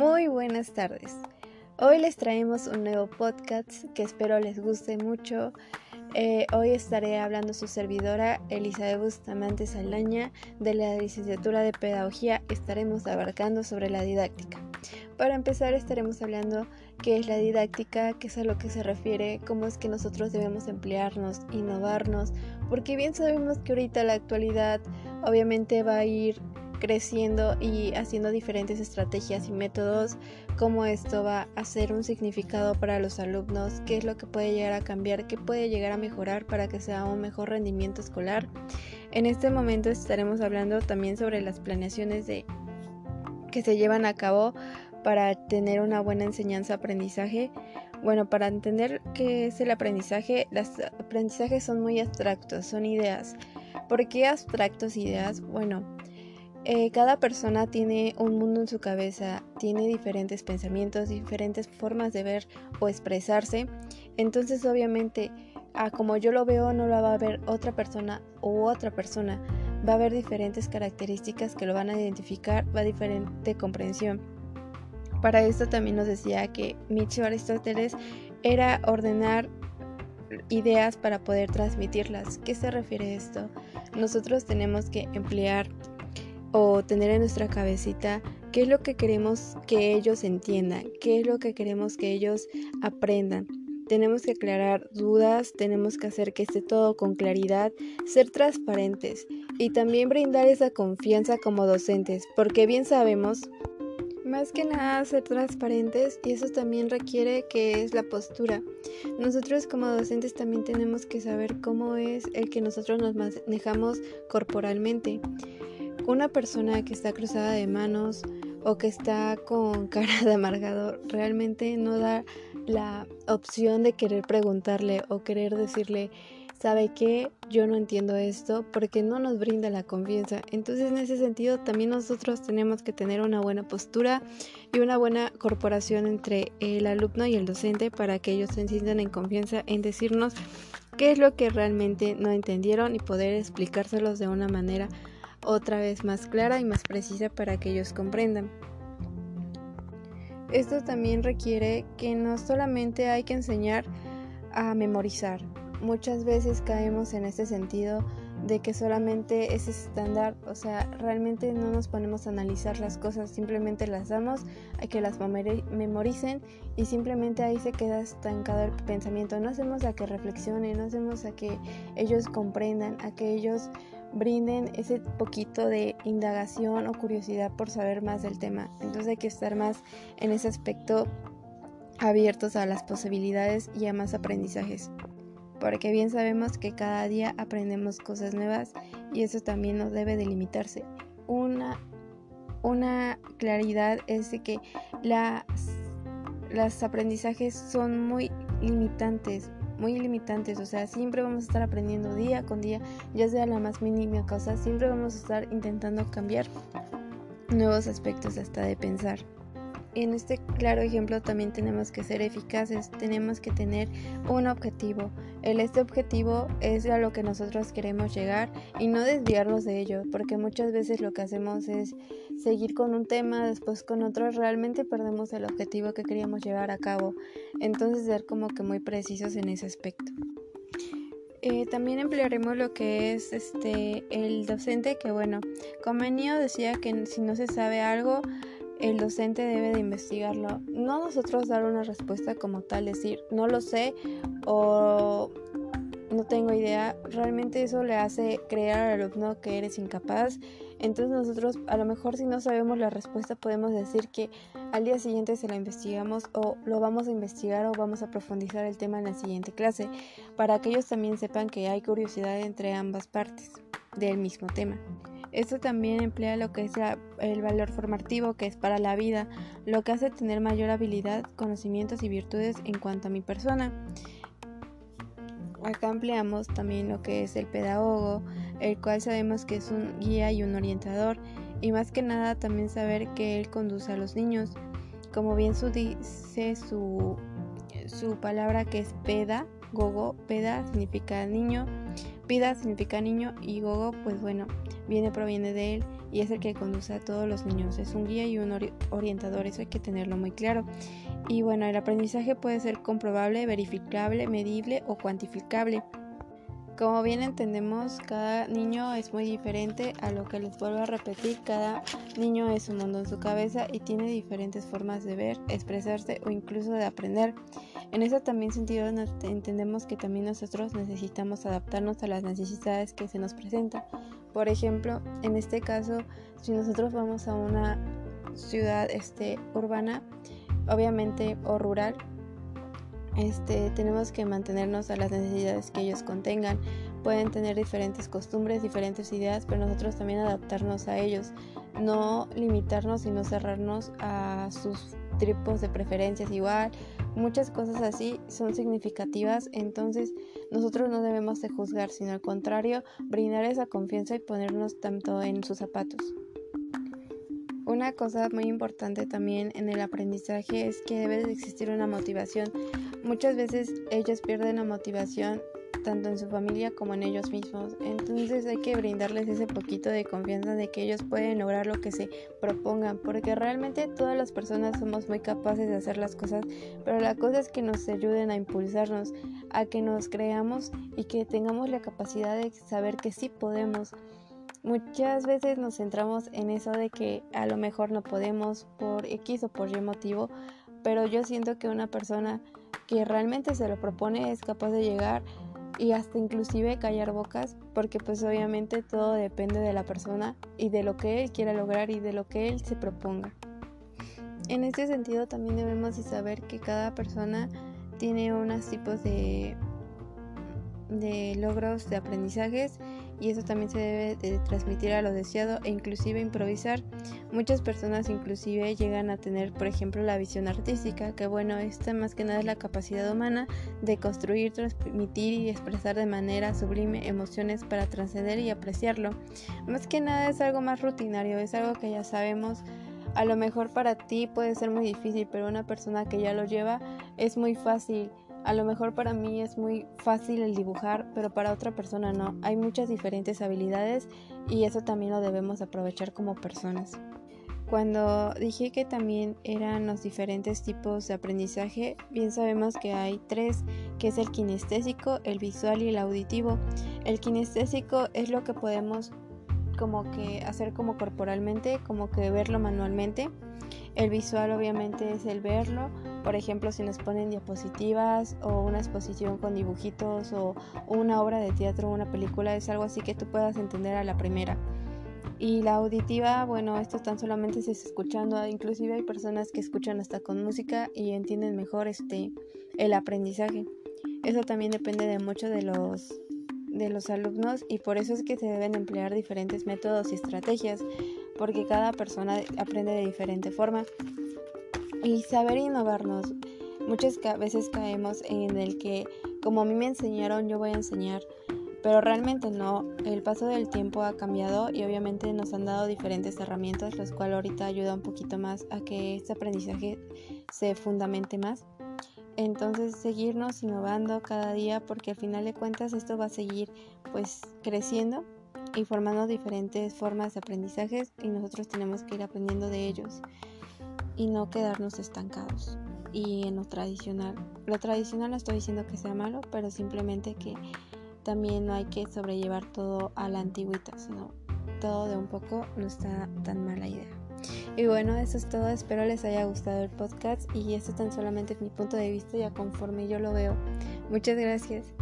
Muy buenas tardes. Hoy les traemos un nuevo podcast que espero les guste mucho. Eh, hoy estaré hablando su servidora Elizabeth Bustamante Saldaña de la licenciatura de Pedagogía. Estaremos abarcando sobre la didáctica. Para empezar estaremos hablando qué es la didáctica, qué es a lo que se refiere, cómo es que nosotros debemos emplearnos, innovarnos, porque bien sabemos que ahorita la actualidad obviamente va a ir creciendo y haciendo diferentes estrategias y métodos, cómo esto va a ser un significado para los alumnos, qué es lo que puede llegar a cambiar, qué puede llegar a mejorar para que sea un mejor rendimiento escolar. En este momento estaremos hablando también sobre las planeaciones de que se llevan a cabo para tener una buena enseñanza-aprendizaje. Bueno, para entender qué es el aprendizaje, los aprendizajes son muy abstractos, son ideas. ¿Por qué abstractos ideas? Bueno, eh, cada persona tiene un mundo en su cabeza, tiene diferentes pensamientos, diferentes formas de ver o expresarse. Entonces obviamente, a como yo lo veo, no lo va a ver otra persona u otra persona. Va a haber diferentes características que lo van a identificar, va a diferente comprensión. Para esto también nos decía que Micho Aristóteles era ordenar ideas para poder transmitirlas. ¿Qué se refiere a esto? Nosotros tenemos que emplear o tener en nuestra cabecita qué es lo que queremos que ellos entiendan, qué es lo que queremos que ellos aprendan. Tenemos que aclarar dudas, tenemos que hacer que esté todo con claridad, ser transparentes y también brindar esa confianza como docentes, porque bien sabemos, más que nada ser transparentes y eso también requiere que es la postura. Nosotros como docentes también tenemos que saber cómo es el que nosotros nos manejamos corporalmente. Una persona que está cruzada de manos o que está con cara de amargador realmente no da la opción de querer preguntarle o querer decirle, ¿sabe qué? Yo no entiendo esto porque no nos brinda la confianza. Entonces en ese sentido también nosotros tenemos que tener una buena postura y una buena corporación entre el alumno y el docente para que ellos se sientan en confianza en decirnos qué es lo que realmente no entendieron y poder explicárselos de una manera otra vez más clara y más precisa para que ellos comprendan. Esto también requiere que no solamente hay que enseñar a memorizar. Muchas veces caemos en este sentido de que solamente es estándar, o sea, realmente no nos ponemos a analizar las cosas, simplemente las damos a que las memoricen y simplemente ahí se queda estancado el pensamiento. No hacemos a que reflexionen, no hacemos a que ellos comprendan, a que ellos brinden ese poquito de indagación o curiosidad por saber más del tema. Entonces hay que estar más en ese aspecto abiertos a las posibilidades y a más aprendizajes. Porque bien sabemos que cada día aprendemos cosas nuevas y eso también no debe delimitarse. Una, una claridad es de que las, los aprendizajes son muy limitantes muy limitantes, o sea, siempre vamos a estar aprendiendo día con día, ya sea la más mínima cosa, siempre vamos a estar intentando cambiar nuevos aspectos hasta de pensar. En este claro ejemplo también tenemos que ser eficaces, tenemos que tener un objetivo. Este objetivo es a lo que nosotros queremos llegar y no desviarnos de ello, porque muchas veces lo que hacemos es seguir con un tema, después con otro, realmente perdemos el objetivo que queríamos llevar a cabo. Entonces ser como que muy precisos en ese aspecto. Eh, también emplearemos lo que es este el docente, que bueno, Comenio decía que si no se sabe algo, el docente debe de investigarlo. No nosotros dar una respuesta como tal, decir no lo sé o no tengo idea. Realmente eso le hace creer al alumno que eres incapaz. Entonces nosotros a lo mejor si no sabemos la respuesta podemos decir que al día siguiente se la investigamos o lo vamos a investigar o vamos a profundizar el tema en la siguiente clase para que ellos también sepan que hay curiosidad entre ambas partes del mismo tema. Esto también emplea lo que es el valor formativo, que es para la vida, lo que hace tener mayor habilidad, conocimientos y virtudes en cuanto a mi persona. Acá empleamos también lo que es el pedagogo, el cual sabemos que es un guía y un orientador, y más que nada también saber que él conduce a los niños. Como bien su dice su, su palabra que es peda, gogo, peda significa niño, Pida significa niño y Gogo, pues bueno, viene, proviene de él y es el que conduce a todos los niños. Es un guía y un orientador, eso hay que tenerlo muy claro. Y bueno, el aprendizaje puede ser comprobable, verificable, medible o cuantificable. Como bien entendemos, cada niño es muy diferente a lo que les vuelvo a repetir, cada niño es un mundo en su cabeza y tiene diferentes formas de ver, expresarse o incluso de aprender. En ese también sentido entendemos que también nosotros necesitamos adaptarnos a las necesidades que se nos presentan. Por ejemplo, en este caso, si nosotros vamos a una ciudad este, urbana, obviamente, o rural, este, tenemos que mantenernos a las necesidades que ellos contengan. Pueden tener diferentes costumbres, diferentes ideas, pero nosotros también adaptarnos a ellos. No limitarnos y no cerrarnos a sus tipos de preferencias igual. Muchas cosas así son significativas, entonces nosotros no debemos de juzgar, sino al contrario, brindar esa confianza y ponernos tanto en sus zapatos. Una cosa muy importante también en el aprendizaje es que debe de existir una motivación. Muchas veces ellos pierden la motivación tanto en su familia como en ellos mismos. Entonces hay que brindarles ese poquito de confianza de que ellos pueden lograr lo que se propongan, porque realmente todas las personas somos muy capaces de hacer las cosas, pero la cosa es que nos ayuden a impulsarnos, a que nos creamos y que tengamos la capacidad de saber que sí podemos. Muchas veces nos centramos en eso de que a lo mejor no podemos por X o por Y motivo, pero yo siento que una persona que realmente se lo propone es capaz de llegar y hasta inclusive callar bocas, porque pues obviamente todo depende de la persona y de lo que él quiera lograr y de lo que él se proponga. En este sentido también debemos de saber que cada persona tiene unos tipos de, de logros de aprendizajes y eso también se debe de transmitir a lo deseado e inclusive improvisar. Muchas personas inclusive llegan a tener, por ejemplo, la visión artística, que bueno, esta más que nada es la capacidad humana de construir, transmitir y expresar de manera sublime emociones para trascender y apreciarlo. Más que nada es algo más rutinario, es algo que ya sabemos. A lo mejor para ti puede ser muy difícil, pero una persona que ya lo lleva es muy fácil a lo mejor para mí es muy fácil el dibujar, pero para otra persona no. Hay muchas diferentes habilidades y eso también lo debemos aprovechar como personas. Cuando dije que también eran los diferentes tipos de aprendizaje, bien sabemos que hay tres, que es el kinestésico, el visual y el auditivo. El kinestésico es lo que podemos como que hacer como corporalmente, como que verlo manualmente. El visual obviamente es el verlo, por ejemplo si nos ponen diapositivas o una exposición con dibujitos o una obra de teatro o una película, es algo así que tú puedas entender a la primera. Y la auditiva, bueno, esto tan solamente se está escuchando, inclusive hay personas que escuchan hasta con música y entienden mejor este el aprendizaje. Eso también depende de mucho de los de los alumnos y por eso es que se deben emplear diferentes métodos y estrategias porque cada persona aprende de diferente forma. Y saber innovarnos. Muchas veces caemos en el que como a mí me enseñaron yo voy a enseñar, pero realmente no. El paso del tiempo ha cambiado y obviamente nos han dado diferentes herramientas, las cuales ahorita ayuda un poquito más a que este aprendizaje se fundamente más. Entonces seguirnos innovando cada día porque al final de cuentas esto va a seguir pues creciendo y formando diferentes formas de aprendizajes y nosotros tenemos que ir aprendiendo de ellos y no quedarnos estancados. Y en lo tradicional, lo tradicional no estoy diciendo que sea malo, pero simplemente que también no hay que sobrellevar todo a la antigüita, sino todo de un poco no está tan mala idea. Y bueno, eso es todo, espero les haya gustado el podcast y esto tan solamente es mi punto de vista ya conforme yo lo veo. Muchas gracias.